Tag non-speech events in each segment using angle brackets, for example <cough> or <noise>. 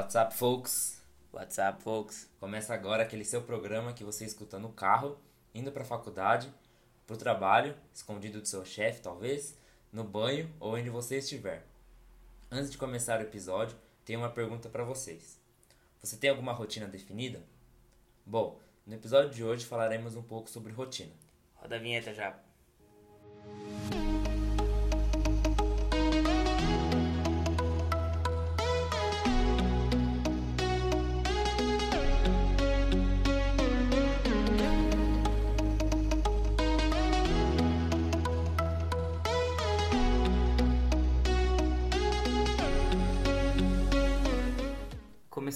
What's up, folks? What's up, folks? Começa agora aquele seu programa que você escuta no carro, indo pra faculdade, pro trabalho, escondido do seu chefe, talvez, no banho ou onde você estiver. Antes de começar o episódio, tenho uma pergunta para vocês. Você tem alguma rotina definida? Bom, no episódio de hoje falaremos um pouco sobre rotina. Roda a vinheta já.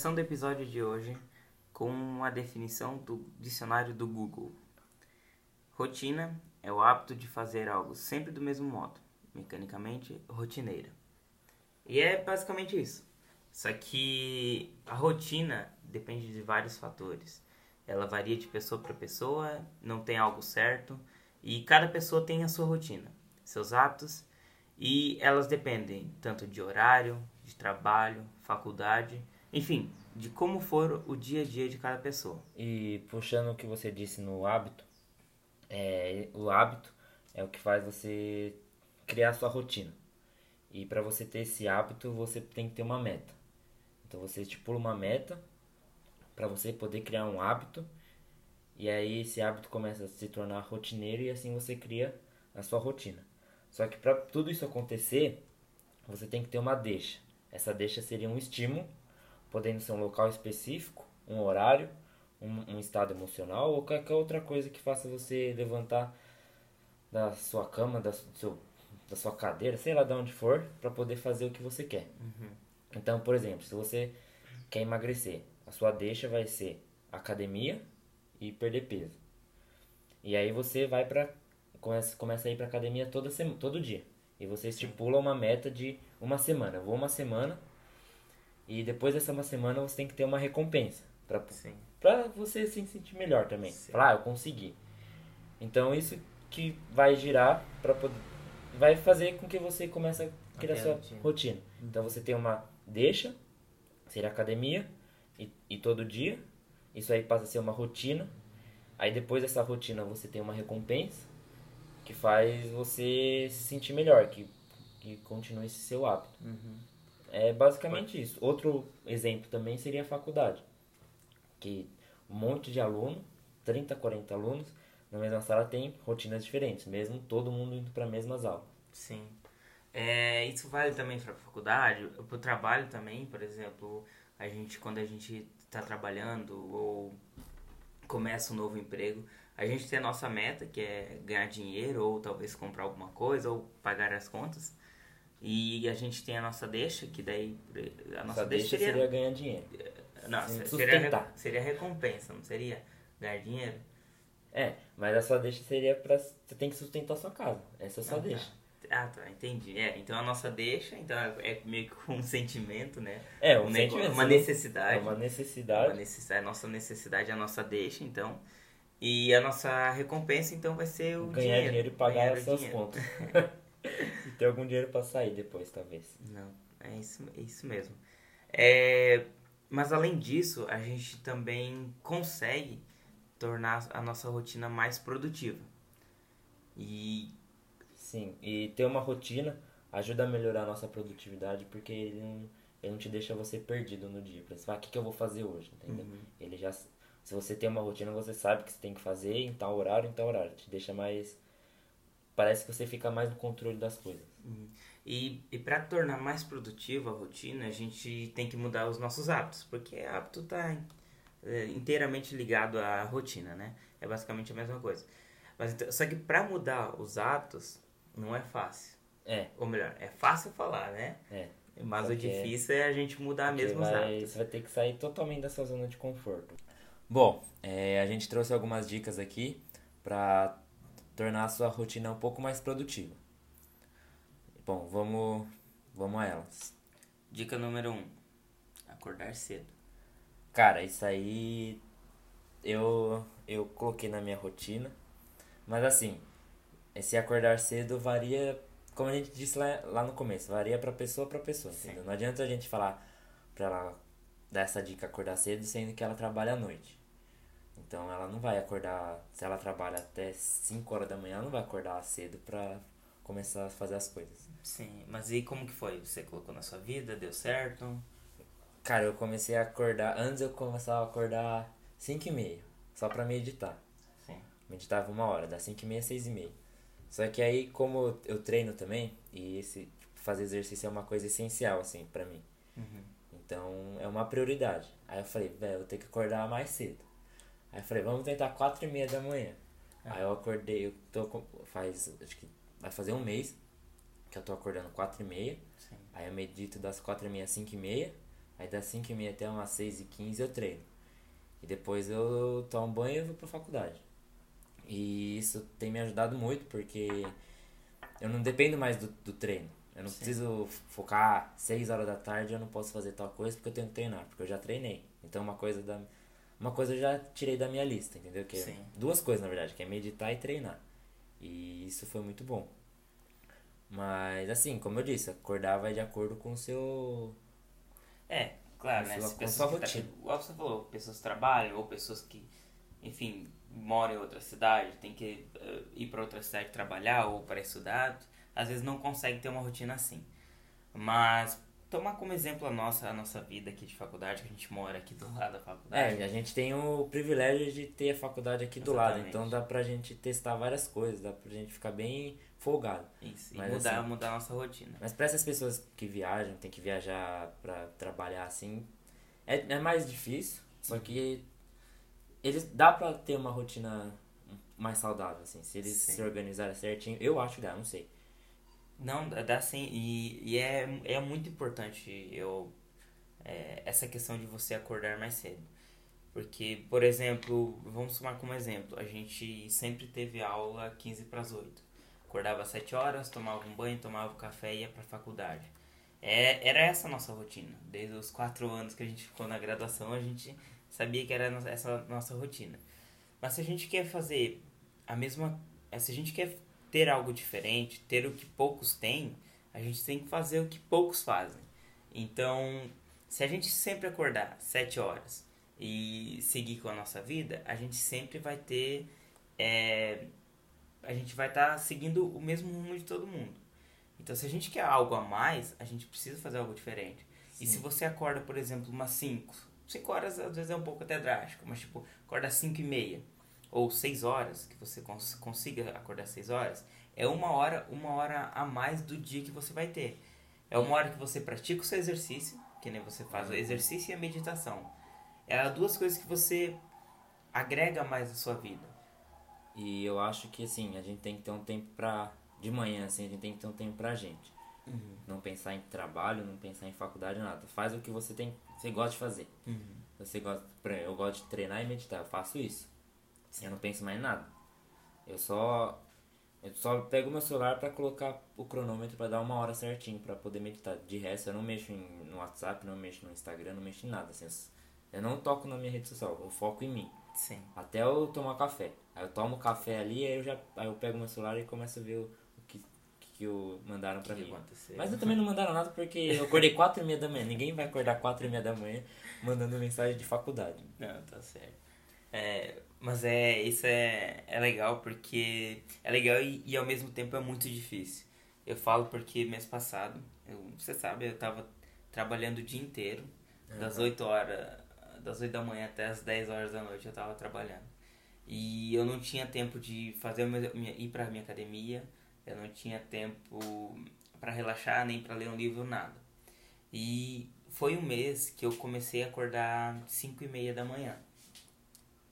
Começando o episódio de hoje com uma definição do dicionário do Google. Rotina é o hábito de fazer algo sempre do mesmo modo, mecanicamente rotineira. E é basicamente isso. Só que a rotina depende de vários fatores. Ela varia de pessoa para pessoa, não tem algo certo, e cada pessoa tem a sua rotina, seus hábitos, e elas dependem tanto de horário, de trabalho, faculdade, enfim, de como for o dia a dia de cada pessoa. E puxando o que você disse no hábito, é, o hábito é o que faz você criar sua rotina. E para você ter esse hábito, você tem que ter uma meta. Então você estipula uma meta para você poder criar um hábito. E aí esse hábito começa a se tornar rotineiro e assim você cria a sua rotina. Só que para tudo isso acontecer, você tem que ter uma deixa. Essa deixa seria um estímulo podendo ser um local específico, um horário, um, um, estado emocional ou qualquer outra coisa que faça você levantar da sua cama, da, seu, da sua cadeira, sei lá de onde for, para poder fazer o que você quer. Uhum. Então, por exemplo, se você quer emagrecer, a sua deixa vai ser academia e perder peso. E aí você vai para começa, começa a ir para academia toda semana, todo dia. E você estipula uma meta de uma semana. Eu vou uma semana e depois dessa uma semana você tem que ter uma recompensa. Pra, Sim. pra você se sentir melhor também. Sim. Falar, ah, eu consegui. Então isso que vai girar para poder. Vai fazer com que você comece a criar Ok, sua rotina. rotina. Então você tem uma deixa, ser academia, e, e todo dia. Isso aí passa a ser uma rotina. Aí depois dessa rotina você tem uma recompensa que faz você se sentir melhor, que, que continue esse seu hábito. Uhum. É basicamente isso. Outro exemplo também seria a faculdade. Que um monte de aluno, 30, 40 alunos, na mesma sala tem rotinas diferentes, mesmo todo mundo indo para as mesmas aulas. Sim. É, isso vale também para a faculdade, para o trabalho também, por exemplo, a gente quando a gente está trabalhando ou começa um novo emprego, a gente tem a nossa meta, que é ganhar dinheiro ou talvez comprar alguma coisa ou pagar as contas. E a gente tem a nossa deixa, que daí a nossa deixa deixa seria, seria ganhar dinheiro. não, sim, seria, seria recompensa, não seria ganhar dinheiro? É, mas a sua deixa seria para você tem que sustentar a sua casa. Essa é a sua Ah, tá. deixa. Ah, tá, entendi. É, então a nossa deixa, então é meio que um sentimento, né? É, um Um sentimento, uma não- necessidade. É uma necessidade. Uma necessidade, a nossa necessidade é a nossa deixa, então. E a nossa recompensa, então, vai ser o ganhar dinheiro, dinheiro. e pagar ganhar as suas dinheiro. contas. <laughs> ter algum dinheiro para sair depois, talvez. Não, é isso, é isso mesmo. É, mas além disso, a gente também consegue tornar a nossa rotina mais produtiva. E Sim, e ter uma rotina ajuda a melhorar a nossa produtividade porque ele não, ele não te deixa você perdido no dia. Pra você falar, o que, que eu vou fazer hoje, entendeu? Uhum. Ele já, se você tem uma rotina, você sabe o que você tem que fazer em tal horário, em tal horário. Te deixa mais, parece que você fica mais no controle das coisas. E, e para tornar mais produtiva a rotina, a gente tem que mudar os nossos hábitos, porque hábito está inteiramente ligado à rotina, né? É basicamente a mesma coisa. Mas, então- só que para mudar os hábitos não é fácil. É, Ou melhor, é fácil falar, né? é. Mas o é- difícil é a gente mudar mesmo os vai, hábitos. Você vai ter que sair totalmente da sua zona de conforto. Bom, é, a gente trouxe algumas dicas aqui para tornar a sua rotina um pouco mais produtiva. Bom, vamos, vamos a elas. Dica número 1. Um, acordar cedo. Cara, isso aí eu, eu coloquei na minha rotina. Mas assim, esse acordar cedo varia, como a gente disse lá, lá no começo, varia pra pessoa pra pessoa? Não adianta a gente falar pra ela dar essa dica acordar cedo, sendo que ela trabalha à noite. Então ela não vai acordar, se ela trabalha até 5 horas da manhã, ela não vai acordar cedo pra começar a fazer as coisas. Sim, mas e como que foi? Você colocou na sua vida, deu certo? Cara, eu comecei a acordar, antes eu começava a acordar 5 e meia, só pra meditar. Sim. Meditava uma hora, das 5 e meia, 6 e meia. Só que aí, como eu treino também, e esse tipo, fazer exercício é uma coisa essencial, assim, pra mim. Uhum. Então, é uma prioridade. Aí eu falei, velho, eu ter que acordar mais cedo. Aí eu falei, vamos tentar 4 e meia da manhã. Aí eu acordei, eu tô com, faz, acho que vai fazer um mês que eu tô acordando 4 e meia. Sim. Aí eu medito das 4 e meia às 5 e meia. Aí das 5 e meia até umas 6 e 15 eu treino. E depois eu tomo banho e vou pra faculdade. E isso tem me ajudado muito porque eu não dependo mais do, do treino. Eu não Sim. preciso focar 6 horas da tarde eu não posso fazer tal coisa porque eu tenho que treinar, porque eu já treinei. Então uma coisa da uma coisa eu já tirei da minha lista, entendeu? Que é Sim. duas coisas na verdade, que é meditar e treinar. E isso foi muito bom. Mas assim, como eu disse, acordar vai de acordo com o seu É, claro, né? sua- Se com sua que tra- rotina. igual você falou, pessoas que trabalham ou pessoas que, enfim, moram em outra cidade, tem que eh, ir para outra cidade trabalhar ou para estudar, às vezes não consegue ter uma rotina assim. Mas tomar como exemplo a nossa, a nossa vida aqui de faculdade, que a gente mora aqui do lado da faculdade. É, a gente tem o privilégio de ter a faculdade aqui do lado, Exatamente. então dá pra gente testar várias coisas, dá pra gente ficar bem folgado. Isso, e Mas mudar, assim- mudar a nossa rotina. Mas pra essas pessoas que viajam, tem que viajar pra trabalhar assim, é, é mais difícil, só que eles dá pra ter uma rotina mais saudável, assim, se eles Sim. se organizarem certinho, eu acho que dá, não sei. Não, dá sim, e, e é, é muito importante eu, é, essa questão de você acordar mais cedo. Porque, por exemplo, vamos tomar como exemplo, a gente sempre teve aula 15 para as 8. Acordava às 7 horas, tomava um banho, tomava um café e ia para a faculdade. É, era essa a nossa rotina. Desde os 4 anos que a gente ficou na graduação, a gente sabia que era essa nossa rotina. Mas se a gente quer fazer a mesma. Se a gente quer ter algo diferente, ter o que poucos têm, a gente tem que fazer o que poucos fazem. Então, se a gente sempre acordar 7 horas e seguir com a nossa vida, a gente sempre vai ter. é, a gente vai estar seguindo o mesmo rumo de todo mundo. Então, se a gente quer algo a mais, a gente precisa fazer algo diferente. E se você acorda, por exemplo, umas 5, 5 horas às vezes é um pouco até drástico, mas tipo, acorda às 5 e meia ou 6 horas, que você cons consiga acordar 6 horas, é uma hora, uma hora a mais do dia que você vai ter. É uma hora que você pratica o seu exercício, que nem você faz o exercício e a meditação. É duas coisas que você agrega mais na sua vida. E eu acho que assim, a gente tem que ter um tempo pra. De manhã, assim, a gente tem que ter um tempo pra gente. Não pensar em trabalho, não pensar em faculdade, nada. Faz o que você tem. Você gosta de fazer. Você gosta. Eu gosto de treinar e meditar, eu faço isso. Eu não penso mais em nada. Eu só. Eu só pego meu celular pra colocar o cronômetro pra dar uma hora certinho pra poder meditar. De resto, eu não mexo em- no WhatsApp, não mexo no Instagram, não mexo em nada. Assim, eu não toco na minha rede social, eu foco em mim. Sim. Até eu tomar café. Aí eu tomo café ali, aí eu já aí eu pego meu celular e começo a ver o, o que, que eu mandaram que mim. aconteceu? Mas eu também não mandaram nada porque eu acordei 4 e meia da manhã. Ninguém vai acordar 4 e meia da manhã mandando mensagem de faculdade. Não, tá certo. É, mas é, isso é, é legal porque é legal e, e ao mesmo tempo é muito difícil. Eu falo porque mês passado, eu, você sabe, eu tava trabalhando o dia inteiro, das 8 horas, das 8 da manhã até as 10 horas da noite eu tava trabalhando. E eu não tinha tempo de fazer minha- ir pra minha academia, eu não tinha tempo pra relaxar, nem pra ler um livro, nada. E foi um mês que eu comecei a acordar 5 e meia da manhã.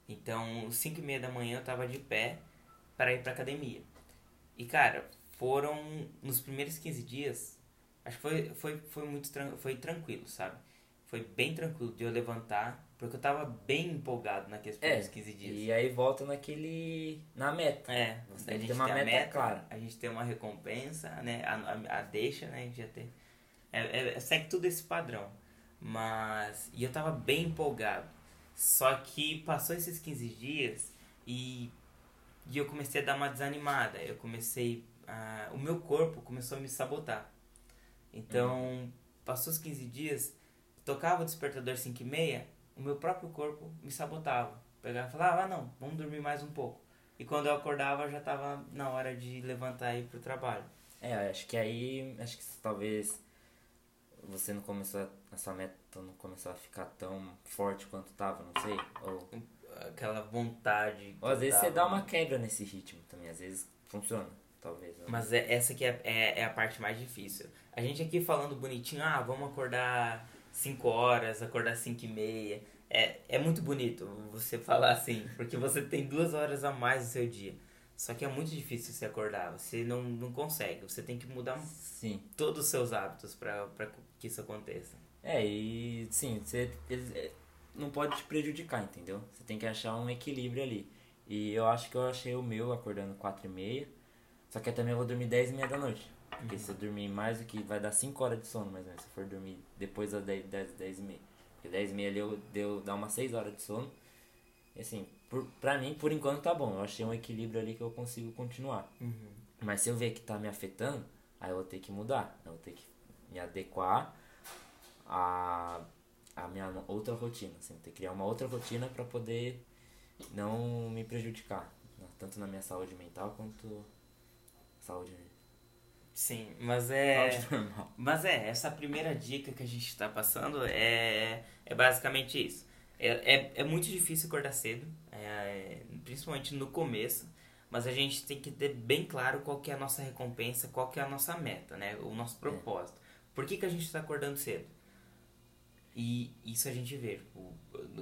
Então, 5 e meia da manhã eu tava de pé para ir pra academia. E cara, foram nos primeiros 15 dias, acho que foi, foi, foi muito foi tranquilo, sabe? Foi bem tranquilo de eu levantar, porque eu tava bem empolgado naqueles primeiros 15 dias. E aí volta naquele. na meta. É, Você a tem gente ter uma tem meta meta, clara. a gente tem uma recompensa, né? A, a, a deixa, né? A gente já tem. É, é, segue tudo esse padrão. Mas. E eu tava bem empolgado. Só que passou esses 15 dias e, e eu comecei a dar uma desanimada. Eu comecei. A, o meu corpo começou a me sabotar. Então, passou os 15 dias, tocava o despertador 5 e meia, o meu próprio corpo me sabotava. Pegava e falava, ah não, vamos dormir mais um pouco. E quando eu acordava já tava na hora de levantar e ir pro trabalho. É, acho que aí, acho que talvez você não começou, a sua meta não começou a ficar tão forte quanto tava, não sei. Ou, Aquela vontade. ou às vezes você dava. dá uma quebra nesse ritmo também, às vezes funciona, talvez. né? Mas é, essa aqui é, é, é a parte mais difícil. A gente aqui falando bonitinho, ah, vamos acordar 5 horas, acordar 5 e meia. É, é muito bonito você falar assim, porque você tem duas horas a mais no seu dia. Só que é muito difícil você acordar, você não, não consegue. Você tem que mudar Sim. todos os seus hábitos para que isso aconteça. É, e sim, você eles, é, não pode te prejudicar, entendeu? Você tem que achar um equilíbrio ali. E eu acho que eu achei o meu acordando 4 e meia, só que eu também vou dormir 10 e meia da noite. Porque se eu dormir mais do que vai dar 5 horas de sono, mais ou menos, se eu for dormir depois das 10, 10, 10 e meia. Porque 10 e meia ali eu deu, dá umas 6 horas de sono. E assim, por, pra mim, por enquanto tá bom. Eu achei um equilíbrio ali que eu consigo continuar. Mas se eu ver que tá me afetando, aí eu vou ter que mudar. Eu vou ter que me adequar a, a minha outra rotina. Assim, ter que criar uma outra rotina para poder não me prejudicar. né? Tanto na minha saúde mental quanto saúde, Sim, mas é. Mas é, essa primeira dica que a gente está passando é, é basicamente isso. É, é, é muito difícil acordar cedo, é, principalmente no começo, mas a gente tem que ter bem claro qual que é a nossa recompensa, qual que é a nossa meta, né? O nosso propósito. Por que, que a gente está acordando cedo? E isso a gente vê. O,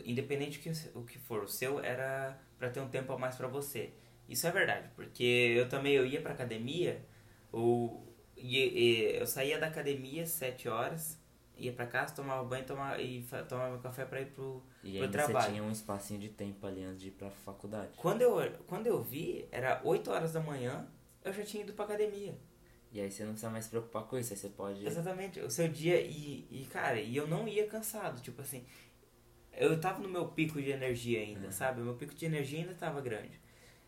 independente que, o que for, o seu era para ter um tempo a mais para você. Isso é verdade, porque eu também eu ia pra academia, ou, e, e- eu saía da academia às 7 horas, ia pra casa, tomava banho tomava, e tomava café pra ir pro, E pro ainda trabalho. você tinha um espacinho de tempo ali antes de ir pra faculdade. Quando eu, quando eu vi, era 8 horas da manhã, eu já tinha ido pra academia. E aí você não precisa mais se preocupar com isso, aí você pode. Exatamente, o seu dia e, e cara, e eu não ia cansado, tipo assim, eu tava no meu pico de energia ainda, Uhum. sabe? O meu pico de energia ainda tava grande.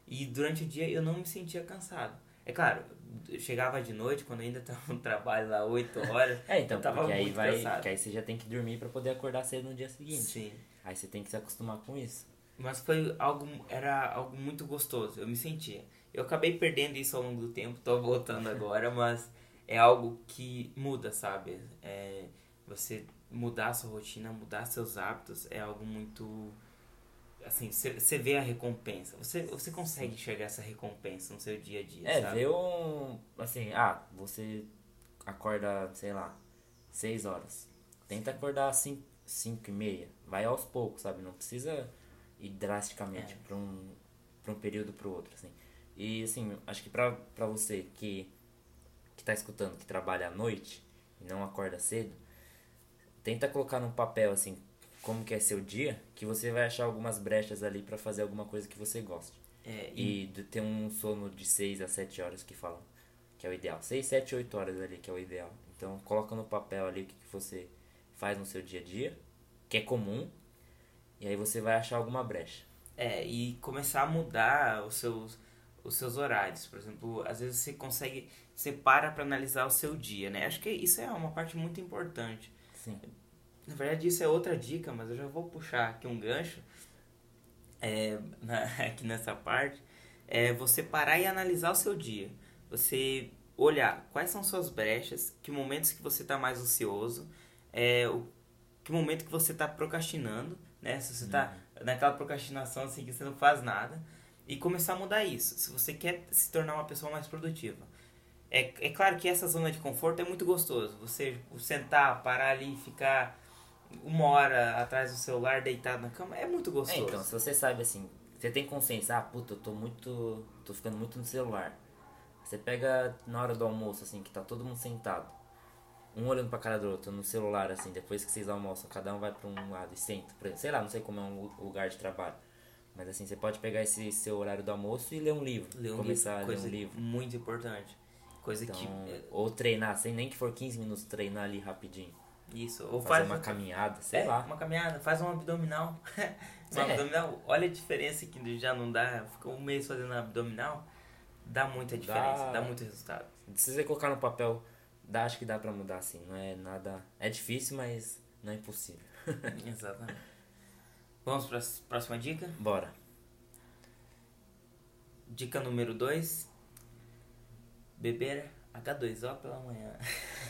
E durante o dia eu não me sentia cansado. É claro, eu chegava de noite, quando ainda <laughs> tava no trabalho lá 8 horas, É, então, tava porque aí vai. cansado. Porque aí você já tem que dormir pra poder acordar cedo no dia seguinte. Sim. Aí você tem que se acostumar com isso. Mas foi algo, era algo muito gostoso, eu me sentia. Eu acabei perdendo isso ao longo do tempo, tô voltando agora, mas é algo que muda, sabe? É, você mudar a sua rotina, mudar seus hábitos é algo muito. Assim, você vê a recompensa. Você, você consegue enxergar essa recompensa no seu dia a dia, É, sabe? ver um. Assim, ah, você acorda, sei lá, 6 horas. Tenta acordar às 5 e meia. Vai aos poucos, sabe? Não precisa ir drasticamente É. pra, um, pra um período pro outro, assim. E, assim, acho que pra, pra você que, que tá escutando, que trabalha à noite e não acorda cedo, tenta colocar num papel, assim, como que é seu dia, que você vai achar algumas brechas ali pra fazer alguma coisa que você goste. É, e, E ter um sono de 6 a 7 horas que falam que é o ideal. 6, 7, 8 horas ali que é o ideal. Então coloca no papel ali o que, que você faz no seu dia a dia, que é comum, e aí você vai achar alguma brecha. é, e começar a mudar os seus, os seus horários. Por exemplo, às vezes você consegue. Você para pra analisar o seu dia, né? Acho que isso é uma parte muito importante. Sim. Na verdade, isso é outra dica, mas eu já vou puxar aqui um gancho é, <laughs> na- aqui nessa parte. É você parar e analisar o seu dia. Você olhar quais são suas brechas, que momentos que você está mais ocioso, é, o, que momento que você está procrastinando, né? Se você está naquela procrastinação assim que você não faz nada. E começar a mudar isso. Se você quer se tornar uma pessoa mais produtiva. É, é claro que essa zona de conforto é muito gostoso. Você sentar, parar ali e ficar uma hora atrás do celular, deitado na cama, é muito É, gostoso. então, se você sabe assim, você tem consciência, ah, puta, eu tô muito. tô ficando muito no celular. Você pega na hora do almoço, assim, que tá todo mundo sentado. Um olhando pra cara do outro, no celular, assim, depois que vocês almoçam, cada um vai pra um lado e senta. Por exemplo, sei lá, não sei como é um lu- lugar de trabalho. Mas assim, você pode pegar esse seu horário do almoço e ler um livro. Ler um começar livro, a ler coisa um livro. muito importante. Coisa Então, que. é, ou treinar, sem nem que for 15 minutos, treinar ali rapidinho. Isso. Ou Fazer faz uma caminhada, sei é, lá. Uma caminhada, faz um abdominal. <laughs> um É. abdominal. Olha a diferença que já não dá. Ficou um mês fazendo abdominal. Dá muita diferença, dá, Dá. muito resultado. Se você colocar no papel, dá, acho que dá pra mudar assim. Não é nada. É difícil, mas não é impossível. <laughs> Exatamente. Vamos para a próxima dica? Bora. Dica número 2. Beber H2O pela manhã.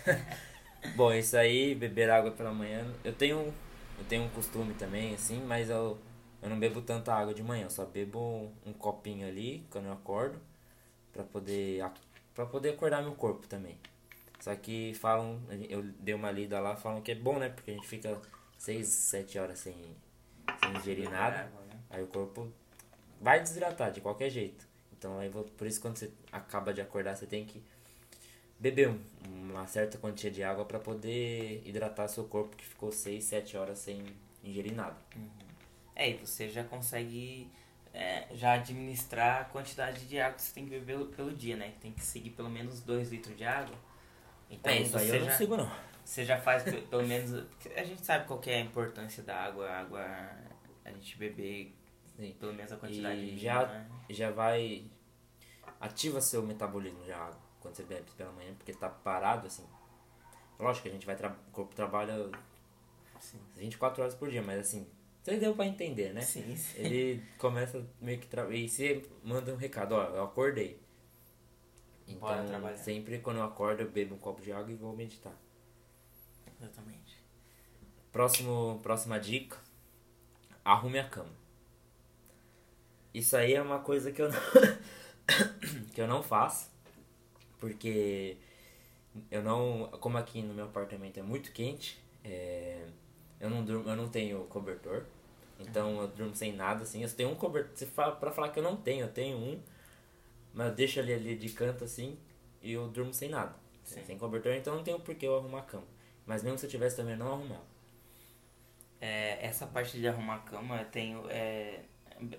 <laughs> Bom, isso aí, beber água pela manhã, eu tenho, eu tenho um costume também, assim, mas eu, eu não bebo tanta água de manhã, eu só bebo um copinho ali quando eu acordo, pra poder, pra poder acordar meu corpo também. Só que falam, eu dei uma lida lá, falam que é bom, né? Porque a gente fica 6, 7 horas sem, sem ingerir nada, né? aí o corpo vai desidratar de qualquer jeito. Então, aí, por isso, quando você acaba de acordar, você tem que beber um, uma certa quantia de água para poder hidratar seu corpo que ficou 6, 7 horas sem ingerir nada. Uhum. É, e você já consegue é, já administrar a quantidade de água que você tem que beber pelo, pelo dia, né? Tem que seguir pelo menos 2 litros de água. Então, é, isso aí eu já, não sigo não. Você já faz pelo menos... A gente sabe qual é a importância da água. A água, a gente beber Sim. pelo menos a quantidade e já, né? já vai... Ativa seu metabolismo de água quando você bebe pela manhã, porque tá parado assim. Lógico que a gente vai. o corpo trabalha sim. 24 horas por dia, mas assim. Você deu pra entender, né? Sim, sim. Ele começa meio que. Tra... E você manda um recado: ó, eu acordei. Então, sempre quando eu acordo, eu bebo um copo de água e vou meditar. Exatamente. Próximo, próxima dica: arrume a cama. Isso aí é uma coisa que eu não, <coughs> que eu não faço. Porque eu não. Como aqui no meu apartamento é muito quente, é, eu, não durmo, eu não tenho cobertor. Então eu durmo sem nada, assim. Eu tenho um cobertor. Se fala, pra falar que eu não tenho, eu tenho um. Mas eu deixo ele ali de canto assim e eu durmo sem nada. Sim. Sem cobertor, então não tenho por que eu arrumar a cama. Mas mesmo se eu tivesse também, eu não arrumava. É, essa parte de arrumar a cama, eu tenho. É,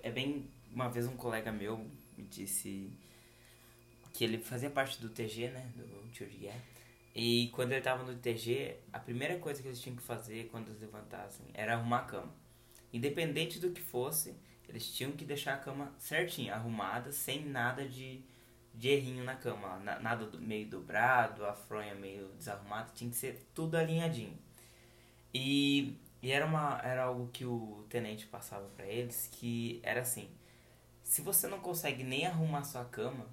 é bem. Uma vez um colega meu me disse que ele fazia parte do TG, né, do Tio. E quando ele tava no TG, a primeira coisa que eles tinham que fazer quando eles levantassem era arrumar a cama. Independente do que fosse, eles tinham que deixar a cama certinha, arrumada, sem nada de, de errinho na cama. Nada do, meio dobrado, a fronha meio desarrumada, tinha que ser tudo alinhadinho. E, e era, uma, era algo que o tenente passava para eles, que era assim, se você não consegue nem arrumar sua cama,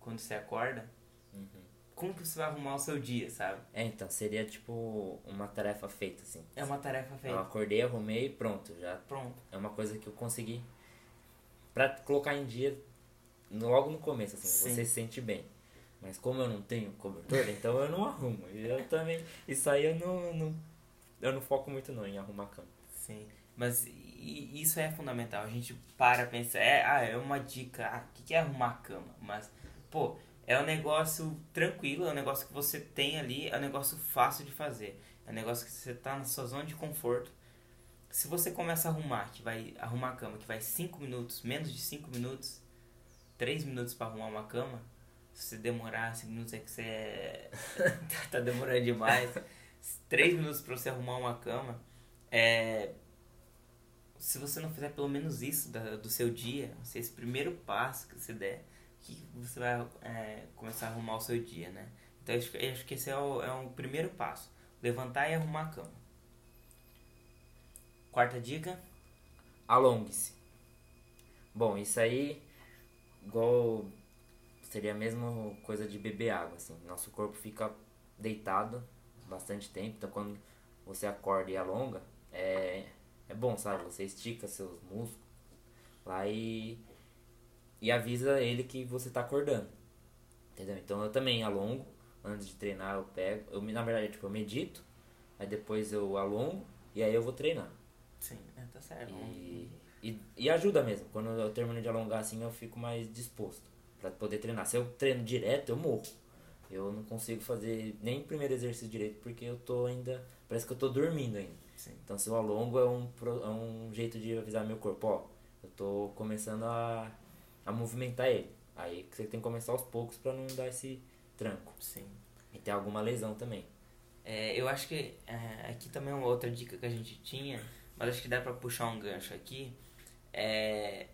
quando você acorda, uhum. como que você vai arrumar o seu dia, sabe? É, então, seria tipo uma tarefa feita, assim. É uma tarefa feita. Eu acordei, arrumei e pronto, já. Pronto. É uma coisa que eu consegui. Pra colocar em dia logo no começo, assim, Sim. você se sente bem. Mas como eu não tenho cobertor, então eu não arrumo. Eu também. Isso aí eu não, não. Eu não foco muito não em arrumar cama. Sim. Mas isso é fundamental. A gente para pensar, é, ah, é uma dica, ah, o que é arrumar cama? Mas pô, é um negócio tranquilo, é um negócio que você tem ali, é um negócio fácil de fazer. É um negócio que você tá na sua zona de conforto. Se você começa a arrumar, que vai arrumar a cama, que vai 5 minutos, menos de 5 minutos, 3 minutos para arrumar uma cama, se demorar 5 minutos é que você é... <laughs> tá demorando demais. 3 minutos para você arrumar uma cama, é se você não fizer pelo menos isso da, do seu dia, esse primeiro passo que você der, que você vai é, começar a arrumar o seu dia, né? Então acho, acho que esse é o, é o primeiro passo. Levantar e arrumar a cama. Quarta dica. Alongue-se. Bom, isso aí, igual seria a mesma coisa de beber água, assim. Nosso corpo fica deitado bastante tempo, então quando você acorda e alonga, é, é bom, sabe? Você estica seus músculos lá e e avisa ele que você tá acordando. Entendeu? Então eu também alongo, antes de treinar eu pego, eu na verdade tipo, eu medito, aí depois eu alongo e aí eu vou treinar. Sim, é, tá certo. E, e, e, ajuda mesmo, quando eu termino de alongar assim eu fico mais disposto para poder treinar. Se eu treino direto, eu morro. Eu não consigo fazer nem o primeiro exercício direito porque eu tô ainda. Parece que eu tô dormindo ainda. Sim. Então se eu alongo é um, é um jeito de avisar meu corpo, ó, eu tô começando a a movimentar ele. Aí você tem que começar aos poucos para não dar esse tranco. Sim. E ter alguma lesão também. É, eu acho que é, aqui também é uma outra dica que a gente tinha, mas acho que dá para puxar um gancho aqui. É,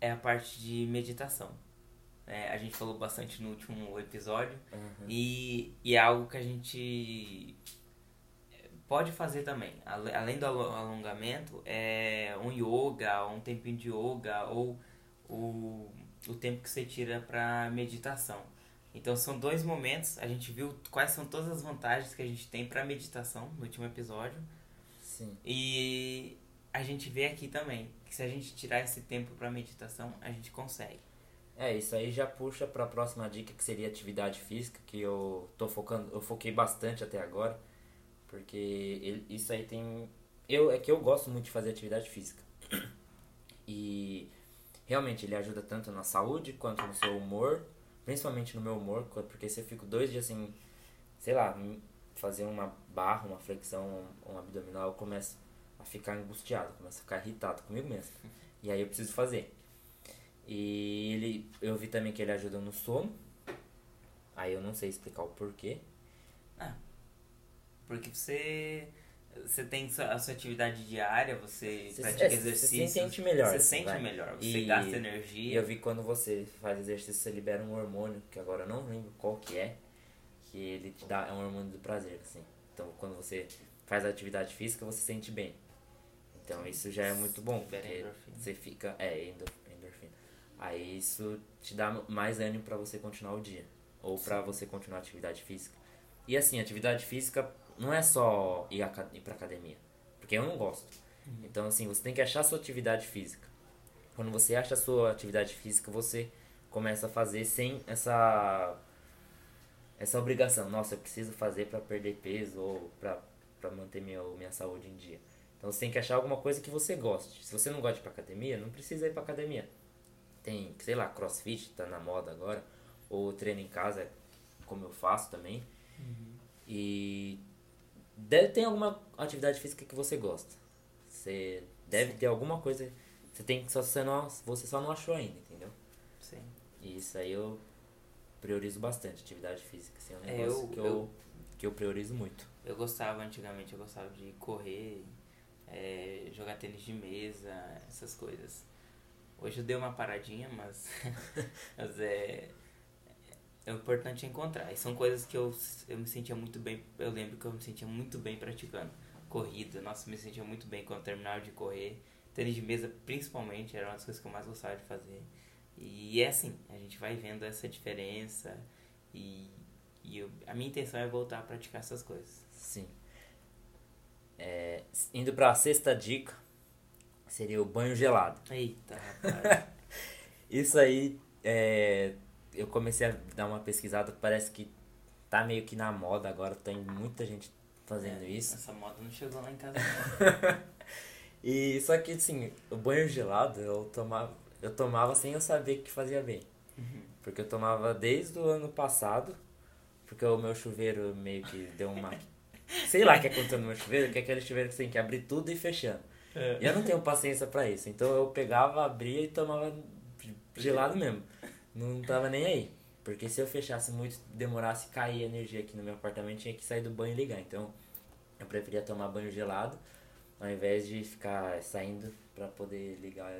é a parte de meditação. É, a gente falou bastante no último episódio uhum. e, e é algo que a gente pode fazer também. Além do alongamento, é um yoga, um tempinho de yoga ou o, o tempo que você tira para meditação. Então são dois momentos, a gente viu quais são todas as vantagens que a gente tem para meditação no último episódio. Sim. E a gente vê aqui também que se a gente tirar esse tempo para meditação, a gente consegue. É, isso aí já puxa para a próxima dica que seria atividade física, que eu tô focando, eu foquei bastante até agora, porque ele, isso aí tem eu é que eu gosto muito de fazer atividade física. E realmente ele ajuda tanto na saúde quanto no seu humor, principalmente no meu humor, porque se eu fico dois dias sem, sei lá, fazer uma barra, uma flexão, um abdominal, eu começo a ficar angustiado, começo a ficar irritado comigo mesmo. E aí eu preciso fazer. E ele, eu vi também que ele ajuda no sono. Aí eu não sei explicar o porquê. Ah, porque você você tem a sua atividade diária, você, você pratica é, exercício. Você se sente melhor. Você sente vai. melhor, você e, gasta energia. E eu vi quando você faz exercício, você libera um hormônio, que agora eu não lembro qual que é, que ele te dá, é um hormônio do prazer, assim. Então quando você faz atividade física, você se sente bem. Então isso já é muito bom, porque você fica. É, endorfina. Aí isso te dá mais ânimo para você continuar o dia. Ou para você continuar a atividade física. E assim, atividade física não é só ir, a, ir pra academia. Porque eu não gosto. Uhum. Então, assim, você tem que achar a sua atividade física. Quando você acha a sua atividade física, você começa a fazer sem essa essa obrigação. Nossa, eu preciso fazer para perder peso ou para manter minha, minha saúde em dia. Então você tem que achar alguma coisa que você goste. Se você não gosta de ir pra academia, não precisa ir pra academia. Tem, sei lá, crossfit, tá na moda agora. Ou treino em casa, como eu faço também. Uhum. E deve ter alguma atividade física que você gosta. Você deve ter alguma coisa. Você tem que só você não, você só não achou ainda, entendeu? Sim. E isso aí eu priorizo bastante, atividade física. Assim, é um é, negócio eu, que, eu, eu, que eu priorizo muito. Eu gostava antigamente, eu gostava de correr, é, jogar tênis de mesa, essas coisas. Hoje eu dei uma paradinha, mas, <laughs> mas é, é importante encontrar. E são coisas que eu, eu me sentia muito bem, eu lembro que eu me sentia muito bem praticando. Corrida, nossa, me sentia muito bem quando terminava de correr. Tênis de mesa, principalmente, era uma das coisas que eu mais gostava de fazer. E é assim, a gente vai vendo essa diferença e, e eu, a minha intenção é voltar a praticar essas coisas. Sim. É, indo para a sexta dica, seria o banho gelado. Eita, rapaz. <laughs> Isso aí é, eu comecei a dar uma pesquisada, parece que tá meio que na moda agora, tem muita gente fazendo é, isso. Essa moda não chegou lá em casa <laughs> e só que assim, o banho gelado eu tomava, eu tomava sem eu saber que fazia bem. Uhum. Porque eu tomava desde o ano passado, porque o meu chuveiro meio que deu uma. <laughs> sei lá o que aconteceu no meu chuveiro, que é aquele chuveiro que você tem que abrir tudo e fechando. É. E eu não tenho paciência para isso. Então eu pegava, abria e tomava gelado mesmo. Não tava nem aí. Porque se eu fechasse muito, demorasse cair a energia aqui no meu apartamento, tinha que sair do banho e ligar. Então eu preferia tomar banho gelado ao invés de ficar saindo para poder ligar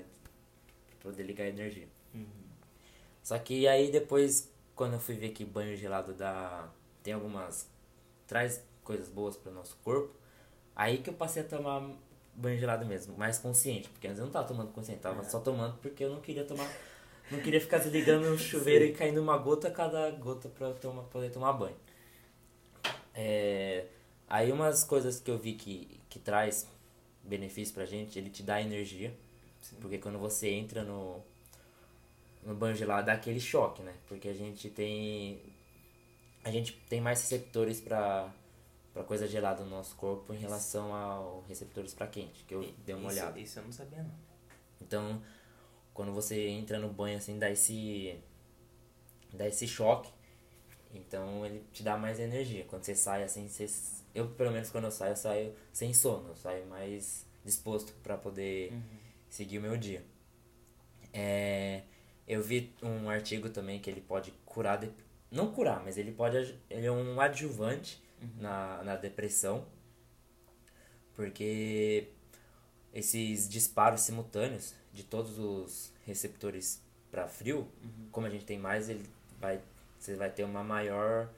pra poder ligar a energia. Uhum. Só que aí depois, quando eu fui ver que banho gelado dá. tem algumas. traz coisas boas para o nosso corpo, aí que eu passei a tomar banho gelado mesmo, mais consciente, porque antes eu não tava tomando consciente, tava é. só tomando porque eu não queria tomar não queria ficar desligando <laughs> o chuveiro Sim. e caindo uma gota cada gota pra tomar, poder tomar banho. É, aí umas coisas que eu vi que, que traz benefício pra gente, ele te dá energia. Sim. Porque quando você entra no, no banho gelado dá aquele choque, né? Porque a gente tem. A gente tem mais receptores para para coisa gelada no nosso corpo em relação aos receptores para quente, que eu e, dei uma isso, olhada. Isso eu não sabia não. Então, quando você entra no banho assim, dá esse dá esse choque. Então ele te dá mais energia. Quando você sai assim, você, eu pelo menos quando eu saio, eu saio sem sono, eu saio mais disposto para poder uhum. seguir o meu dia. É, eu vi um artigo também que ele pode curar, não curar, mas ele pode ele é um adjuvante uhum. na, na depressão. Porque esses disparos simultâneos de todos os receptores para frio, uhum. como a gente tem mais, ele vai você vai ter uma maior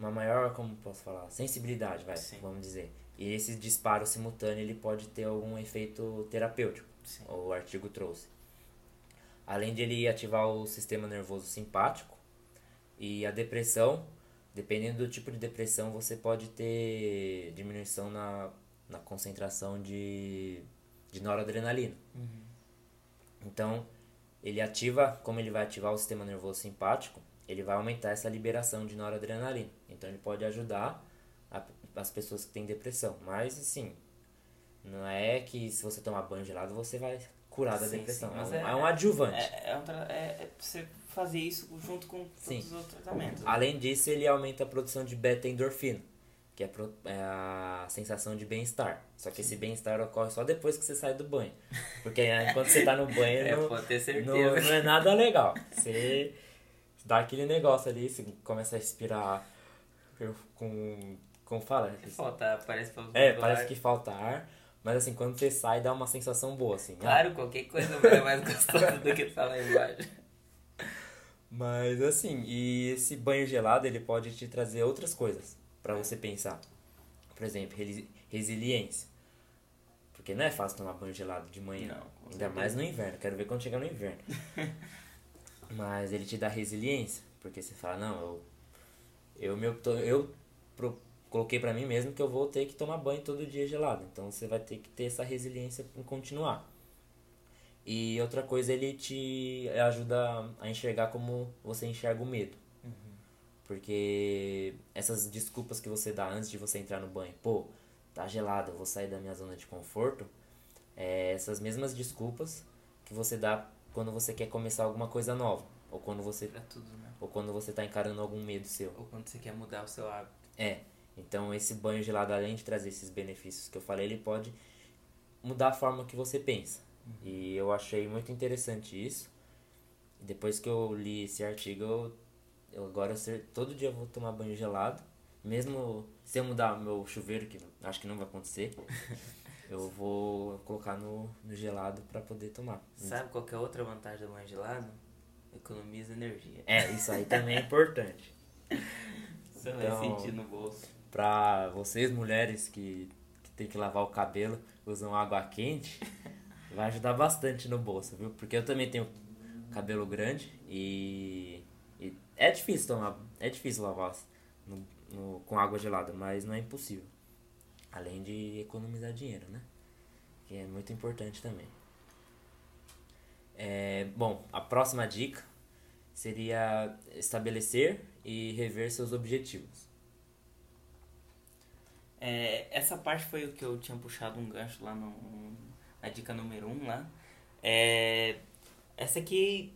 uma maior, como posso falar, sensibilidade, vai, Sim. vamos dizer. E esse disparo simultâneo ele pode ter algum efeito terapêutico, Sim. o artigo trouxe. Além de ele ativar o sistema nervoso simpático e a depressão, dependendo do tipo de depressão, você pode ter diminuição na, na concentração de, de noradrenalina. Então, ele ativa, como ele vai ativar o sistema nervoso simpático, ele vai aumentar essa liberação de noradrenalina. Então, ele pode ajudar a- as pessoas que têm depressão. Mas, assim, não é que se você tomar banho gelado você vai curar da Sim, depressão. sim, é, um, é- é um adjuvante. É, é, um é- é você fazer isso junto com Sim. todos os outros tratamentos. né? Além disso, ele aumenta a produção de beta-endorfina, que é, pro- é a sensação de bem-estar. Só que esse bem-estar ocorre só depois que você sai do banho. Porque é, enquanto você tá no banho, <laughs> É, não, não, certeza. <laughs> não é nada legal. Você dá aquele negócio ali, você começa a respirar eu- com. Como fala? Falta, parece É, parece que falta ar. Mas assim, quando você sai, dá uma sensação boa, assim. Ah, Claro, qualquer coisa é mais gostosa do que tá lá embaixo. Mas assim, e esse banho gelado ele pode te trazer outras coisas pra você pensar. Por exemplo, resi- resiliência. Porque não é fácil tomar banho gelado de manhã. Não, Ainda mais no inverno. Quero ver quando chegar no inverno. <laughs> Mas ele te dá resiliência. Porque você fala, não, eu. Eu, me, opto- eu pro- coloquei pra mim mesmo que eu vou ter que tomar banho todo dia gelado. Então você vai ter que ter essa resiliência em continuar. E outra coisa, ele te ajuda a enxergar como você enxerga o medo. Porque essas desculpas que você dá antes de você entrar no banho, pô, tá gelado, eu vou sair da minha zona de conforto, é essas mesmas desculpas que você dá quando você quer começar alguma coisa nova. Ou quando você, Pra tudo, né? ou quando você tá encarando algum medo seu. Ou quando você quer mudar o seu hábito. É. Então esse banho gelado, além de trazer esses benefícios que eu falei, ele pode mudar a forma que você pensa. E eu achei muito interessante isso. Depois que eu li esse artigo, eu, eu agora todo dia eu vou tomar banho gelado. Mesmo se eu mudar meu chuveiro, que acho que não vai acontecer, <laughs> eu vou colocar no, no gelado para poder tomar. Sabe qual que é a outra vantagem do banho gelado? Economiza energia. É, isso aí também é importante. <laughs> Você vai Então- sentir no bolso. Pra vocês mulheres que, que tem que lavar o cabelo, usam água quente, <laughs> vai ajudar bastante no bolso, viu? Porque eu também tenho cabelo grande e, e é difícil tomar, é difícil lavar no, no- com água gelada, mas não é impossível. Além de economizar dinheiro, né? Que é muito importante também. É, bom, a próxima dica seria estabelecer e rever seus objetivos. É, essa parte foi o que eu tinha puxado um gancho lá no, na dica número 1 um lá. É, essa aqui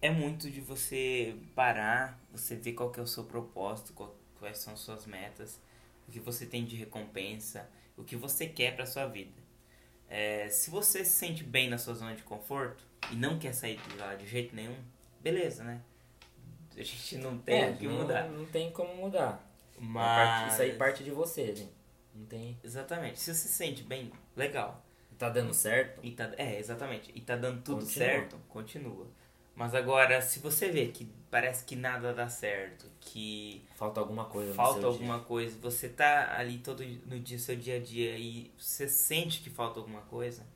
é muito de você parar, você ver qual que é o seu propósito, qual- quais são as suas metas, o que você tem de recompensa, o que você quer para sua vida. É, se você se sente bem na sua zona de conforto e não quer sair de lá de jeito nenhum, beleza, né? A gente não tem É, o que não, mudar. Não tem como mudar. É Mas... parte- isso aí parte de você, gente. Não tem. Exatamente. Se você se sente bem, legal. Tá dando certo? E tá, é, exatamente. E tá dando tudo Continua. certo, continua. Mas agora, se você vê que parece que nada dá certo, que Falta alguma coisa falta no seu alguma coisa, você tá ali todo no dia, seu dia a dia e você sente que falta alguma coisa,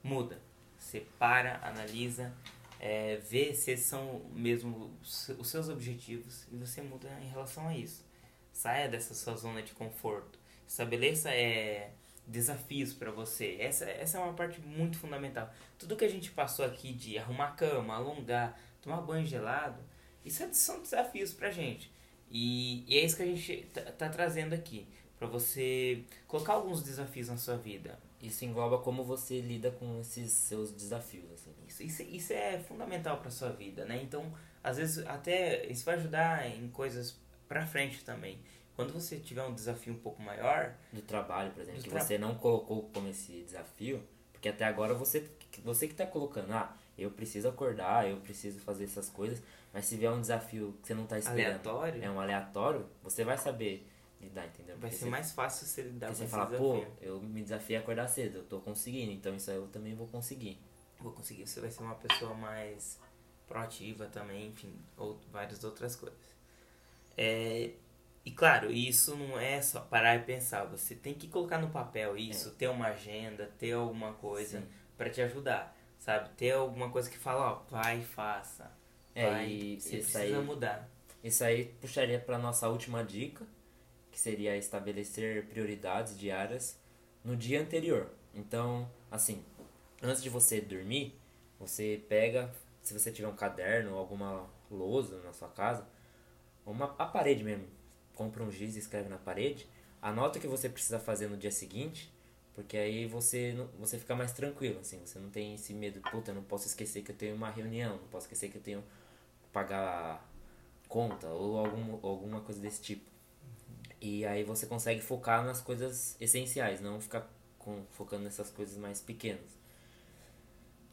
muda. Você para, analisa, é, vê se são mesmo os os seus objetivos e você muda em relação a isso. Saia dessa sua zona de conforto. Estabeleça é, desafios para você. Essa, essa é uma parte muito fundamental. Tudo que a gente passou aqui de arrumar a cama, alongar, tomar banho gelado, isso é- são desafios pra gente. E, e é isso que a gente tá, tá trazendo aqui. Pra você colocar alguns desafios na sua vida. Isso engloba como você lida com esses seus desafios, assim. Isso, isso, isso é fundamental pra sua vida, né? Então, às vezes, até isso vai ajudar em coisas pra frente também. Quando você tiver um desafio um pouco maior, Do trabalho, por exemplo, que tra- você não colocou como esse desafio, porque até agora você, você que tá colocando, ah, eu preciso acordar, eu preciso fazer essas coisas, mas se vier um desafio que você não tá esperando, aleatório, é um aleatório, você vai saber lidar, entendeu? vai Porque ser você- mais fácil você lidar com você fala, pô, desafio. eu me desafiei a acordar cedo, eu tô conseguindo, então isso aí eu também vou conseguir. Vou conseguir, você vai ser uma pessoa mais proativa também, enfim, ou várias outras coisas. É, E claro, isso não é só parar e pensar, você tem que colocar no papel isso, é. ter uma agenda, ter alguma coisa para te ajudar, sabe? Ter alguma coisa que fala, ó, vai e faça. É, vai, e você precisa aí, mudar. Isso aí puxaria para nossa última dica, que seria estabelecer prioridades diárias no dia anterior. Então, assim, antes de você dormir, você pega, se você tiver um caderno ou alguma lousa na sua casa, uma a parede mesmo, compra um giz e escreve na parede, anota o que você precisa fazer no dia seguinte, porque aí você você fica mais tranquilo, assim, você não tem esse medo, puta, eu não posso esquecer que eu tenho uma reunião, não posso esquecer que eu tenho que pagar conta ou algum, alguma coisa desse tipo. E aí você consegue focar nas coisas essenciais, não ficar com, focando nessas coisas mais pequenas.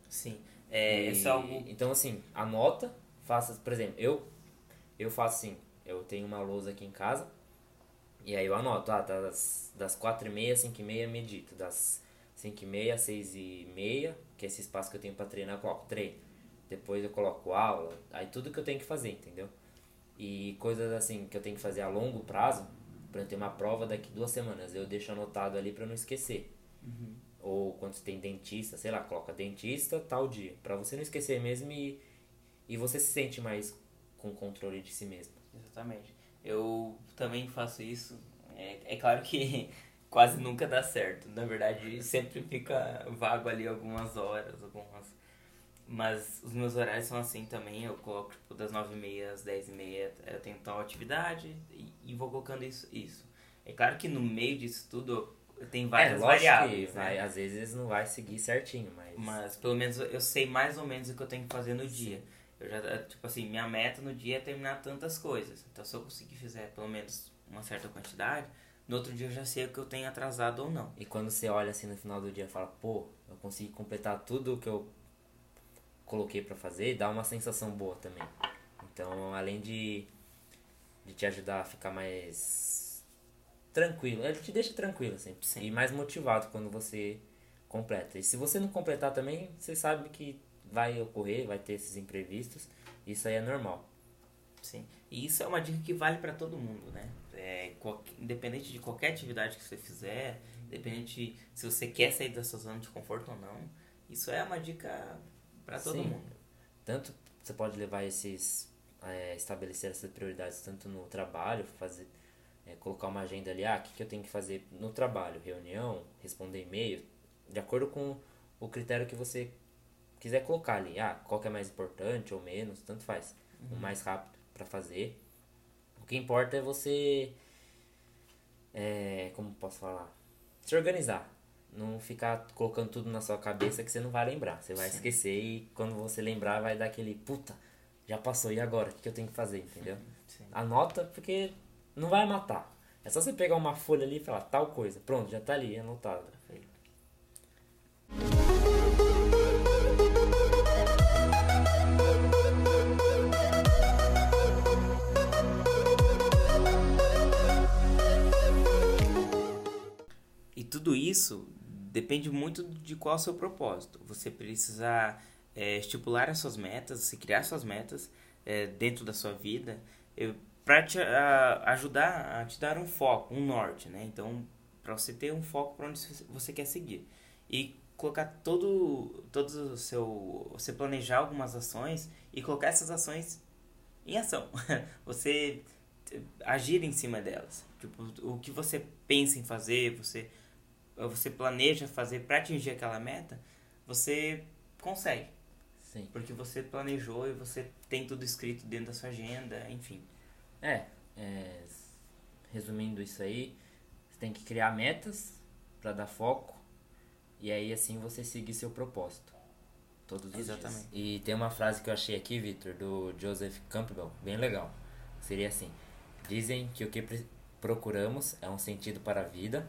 Sim. É, e, é algo... Então, assim, anota, faça, por exemplo, eu, eu faço assim, eu tenho uma lousa aqui em casa, e aí eu anoto, ah, das, das 4 e meia, 5 e meia, medito, das 5 e meia, 6 e meia, que é esse espaço que eu tenho para treinar, eu coloco treino. Depois eu coloco aula, aí tudo que eu tenho que fazer, entendeu? E coisas assim que eu tenho que fazer a longo prazo, para ter uma prova daqui duas semanas, eu deixo anotado ali para não esquecer. Uhum. Ou quando você tem dentista, sei lá, coloca dentista tal dia, para você não esquecer mesmo e, e você se sente mais com controle de si mesmo. Exatamente. Eu também faço isso. É, é claro que <laughs> quase nunca dá certo. Na verdade, sempre fica vago ali algumas horas, algumas. Mas os meus horários são assim também. Eu coloco tipo, das 9h30 às 10h30 eu tenho tal atividade e, e vou colocando isso, isso. É claro que no meio disso tudo tem várias é, variáveis. Vai, né? Às vezes não vai seguir certinho, mas. Mas pelo menos eu sei mais ou menos o que eu tenho que fazer no dia. Eu já, tipo assim, minha meta no dia é terminar tantas coisas. Então se eu conseguir fizer pelo menos uma certa quantidade, no outro dia eu já sei o que eu tenho atrasado ou não. E quando você olha assim no final do dia e fala, pô, eu consegui completar tudo o que eu coloquei para fazer, dá uma sensação boa também. Então, além de, de te ajudar a ficar mais tranquilo. Ele te deixa tranquilo sempre. Sim. E mais motivado quando você completa. E se você não completar também, você sabe que vai ocorrer, vai ter esses imprevistos. Isso aí é normal. Sim. E isso é uma dica que vale para todo mundo, né? É, independente de qualquer atividade que você fizer, independente se você quer sair da sua zona de conforto ou não, isso é uma dica para todo Sim. mundo. Tanto você pode levar esses é, estabelecer essas prioridades tanto no trabalho, fazer é, colocar uma agenda ali, ah, o que, que eu tenho que fazer no trabalho, reunião, responder e-mail, de acordo com o critério que você quiser colocar ali. Ah, qual que é mais importante ou menos, tanto faz. Uhum. O mais rápido para fazer. O que importa é você. É, como posso falar? Se organizar. Não ficar colocando tudo na sua cabeça que você não vai lembrar. Você vai Sim. esquecer e quando você lembrar vai dar aquele puta, já passou, e agora? O que eu tenho que fazer? Entendeu? Sim. Anota, porque não vai matar. É só você pegar uma folha ali e falar tal coisa. Pronto, já tá ali, anotado. Perfeito. Tudo isso depende muito de qual é o seu propósito. Você precisa é, estipular as suas metas, se criar suas metas é, dentro da sua vida. Eu, para te a, ajudar a te dar um foco, um norte, né? Então, para você ter um foco para onde você quer seguir e colocar todo todo o seu você planejar algumas ações e colocar essas ações em ação. <laughs> você agir em cima delas. Tipo, o que você pensa em fazer, você você planeja fazer para atingir aquela meta, você consegue. Sim. Porque você planejou e você tem tudo escrito dentro da sua agenda, enfim. É, é, resumindo isso aí, você tem que criar metas para dar foco e aí assim você seguir seu propósito. Todos os Exatamente. dias. E tem uma frase que eu achei aqui, Victor, do Joseph Campbell, bem legal. Seria assim: Dizem que o que procuramos é um sentido para a vida.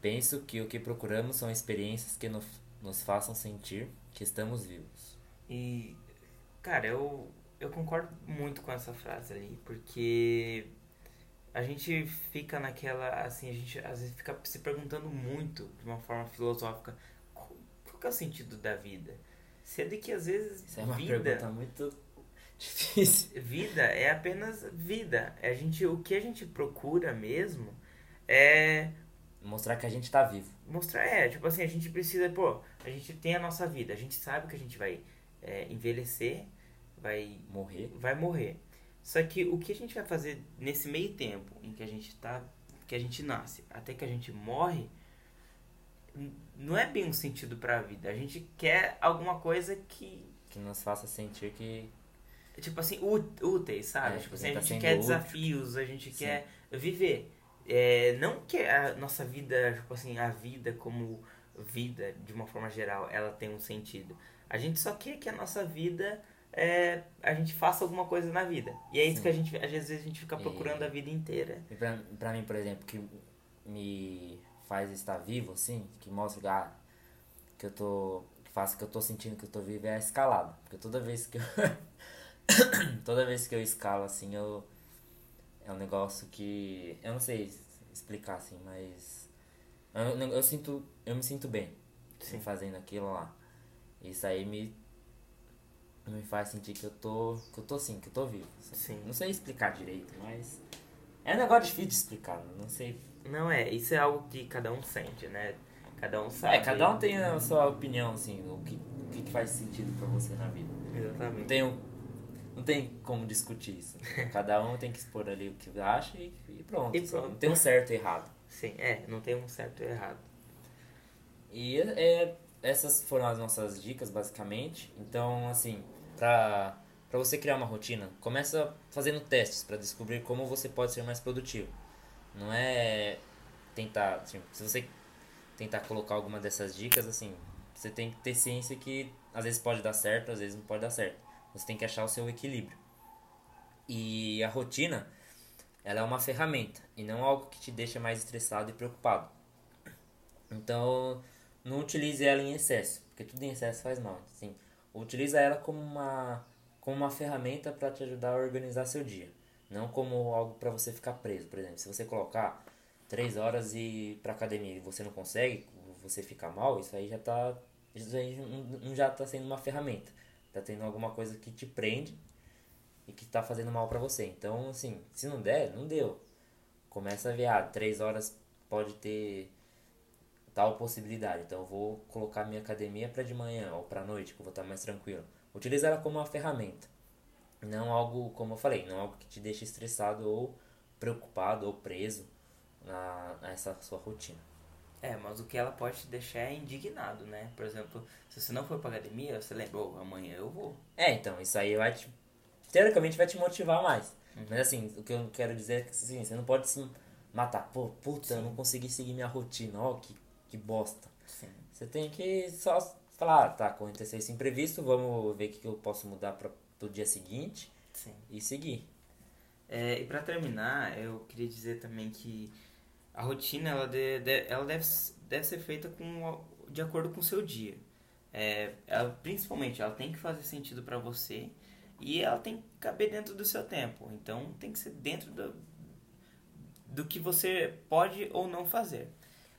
Penso que o que procuramos são experiências que nos, nos façam sentir que estamos vivos. E, cara, eu eu concordo muito com essa frase ali, porque a gente fica naquela, assim, a gente às vezes fica se perguntando muito, de uma forma filosófica, qual, qual é o sentido da vida? Sendo que às vezes Isso é uma vida... pergunta muito <laughs> Difícil. Vida é apenas vida. A gente, o que a gente procura mesmo é Mostrar que a gente tá vivo. mostrar, é, tipo assim, a gente precisa, pô, a gente tem a nossa vida, a gente sabe que a gente vai é, envelhecer, vai, Morrer. vai morrer. Só que o que a gente vai fazer nesse meio tempo em que a gente tá, que a gente nasce, até que a gente morre, não é bem um sentido pra vida. A gente quer alguma coisa que, Que nos faça sentir que. tipo assim, úteis, sabe? É, tipo assim, a tá gente sendo quer útil. desafios, a gente Sim. quer viver. É, não que a nossa vida, tipo assim, a vida como vida, de uma forma geral, ela tem um sentido. A gente só quer que a nossa vida, é, a gente faça alguma coisa na vida. E é isso Sim. que a gente, às vezes, a gente fica E- procurando a vida inteira. E pra, pra mim, por exemplo, que me faz estar vivo, assim, que mostra que, ah, que eu tô. que faça que eu tô sentindo que eu tô vivo é a escalada. Porque toda vez que eu. <coughs> toda vez que eu escalo, assim, eu. É um negócio que. Eu não sei explicar, assim, mas. Eu, eu sinto. Eu me sinto bem Sim. fazendo aquilo lá. Isso aí me. Me faz sentir que eu tô. Que eu tô assim, que eu tô vivo. assim. Sim. Não sei explicar direito, mas. É um negócio difícil de explicar, não sei. Não é, isso é algo que cada um sente, né? Cada um sabe. É, cada um tem a sua opinião, assim, o que, o que faz sentido pra você na vida. Não Exatamente. tem, um- não tem como discutir isso. <laughs> Cada um tem que expor ali o que acha e, e pronto. E pronto. Não tem um certo e errado. Sim, é, não tem um certo e errado. E é, essas foram as nossas dicas, basicamente. Então, assim, pra, pra você criar uma rotina, começa fazendo testes pra descobrir como você pode ser mais produtivo. Não é tentar, assim, se você tentar colocar alguma dessas dicas, assim, você tem que ter ciência que às vezes pode dar certo, às vezes não pode dar certo. Você tem que achar o seu equilíbrio. E a rotina, ela é uma ferramenta e não algo que te deixa mais estressado e preocupado. Então, não utilize ela em excesso, porque tudo em excesso faz mal. Assim, utiliza ela como uma, como uma ferramenta para te ajudar a organizar seu dia, não como algo para você ficar preso. Por exemplo, se você colocar três horas e para academia e você não consegue, você fica mal, isso aí já tá, não já tá sendo uma ferramenta, tá tendo alguma coisa que te prende e que tá fazendo mal para você. Então, assim, se não der, não deu. Começa a ver, ah, três horas pode ter tal possibilidade. Então eu vou colocar minha academia para de manhã ou para noite, que eu vou estar mais tranquilo. Utiliza ela como uma ferramenta. Não algo, como eu falei, não algo que te deixe estressado ou preocupado ou preso na nessa sua rotina. É, mas o que ela pode te deixar é indignado, né? Por exemplo, se você não for pra academia, você lembra, "Oh, amanhã eu vou. É, então, isso aí vai te teoricamente vai te motivar mais. Mas assim, o que eu quero dizer é que assim, você não pode se matar. Pô, puta, eu não consegui seguir minha rotina. Ó, que, que bosta. Sim. Você tem que só falar, ah, tá, aconteceu esse imprevisto, vamos ver o que, eu posso mudar para o dia seguinte Sim. e seguir. É, e pra terminar, eu queria dizer também que a rotina ela, de- de- ela deve, deve ser feita com, de acordo com o seu dia. É, ela, principalmente, ela tem que fazer sentido pra você e ela tem que caber dentro do seu tempo. Então, tem que ser dentro do, do que você pode ou não fazer.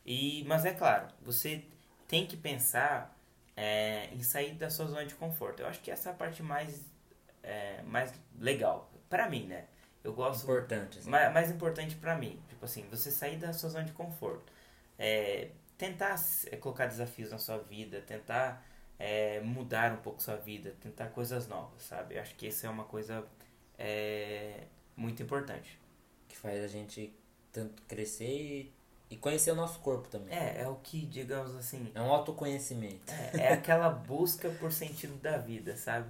E, mas é claro, você tem que pensar é, em sair da sua zona de conforto. Eu acho que essa é a parte mais, é, mais legal. Pra mim, né? Eu gosto Importante. assim. mais, mais importante pra mim, tipo assim, você sair da sua zona de conforto. É, tentar é, colocar desafios na sua vida, tentar é, mudar um pouco sua vida, tentar coisas novas, sabe? Eu acho que isso é uma coisa é, muito importante. Que faz a gente tanto crescer e, e conhecer o nosso corpo também. É, é o que, digamos assim, É um autoconhecimento. é, é aquela busca por sentido da vida, sabe?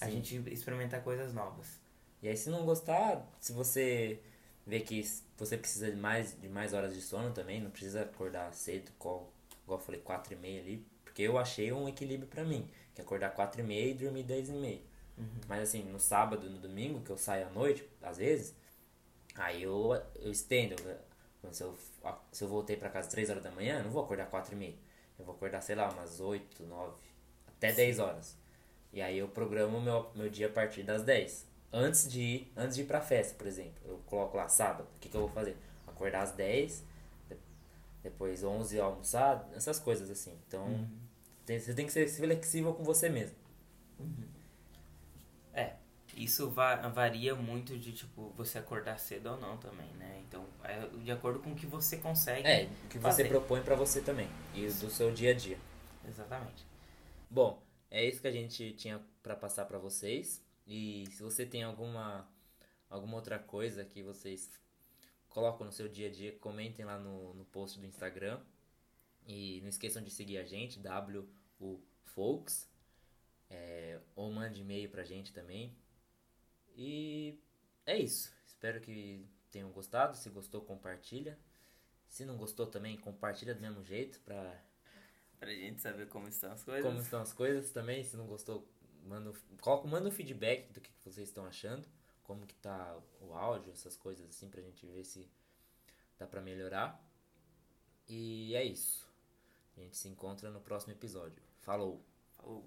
A Sim. gente experimentar coisas novas. E aí se não gostar, se você vê que você precisa de mais, de mais horas de sono também, não precisa acordar cedo, igual, igual eu falei, 4 e meia ali, porque eu achei um equilíbrio pra mim, que é acordar 4 e meia e dormir 10 e meia. Mas assim, no sábado no domingo, que eu saio à noite, às vezes, aí eu, eu estendo. eu- Se eu, se eu voltei pra casa 3 horas da manhã, eu não vou acordar 4 e meia. Eu vou acordar, sei lá, umas 8, 9, até 10 horas. E aí eu programo meu, meu dia a partir das 10. Antes de ir, antes de ir pra festa, por exemplo. Eu coloco lá sábado. O que, que eu vou fazer? Acordar às 10, de- depois 11 almoçar, essas coisas assim. Então, tem- você tem que ser flexível com você mesmo. É. Isso va varia muito de, tipo, você acordar cedo ou não também, né? Então, é de acordo com o que você consegue É, o que você fazer. propõe pra você também. E do seu dia a dia. Exatamente. Bom, é isso que a gente tinha pra passar pra vocês. E se você tem alguma alguma outra coisa que vocês colocam no seu dia a dia, comentem lá no, no post do Instagram. E não esqueçam de seguir a gente, WU Folks. É, ou mande e-mail pra gente também. E é isso. Espero que tenham gostado. Se gostou, compartilha. Se não gostou também, compartilha do mesmo jeito pra Pra gente saber como estão as coisas. como estão as coisas também. Se não gostou, manda, coloca, manda um feedback do que, que vocês estão achando. Como que tá o áudio, essas coisas assim, pra gente ver se dá pra melhorar. E é isso. A gente se encontra no próximo episódio. Falou! Falou.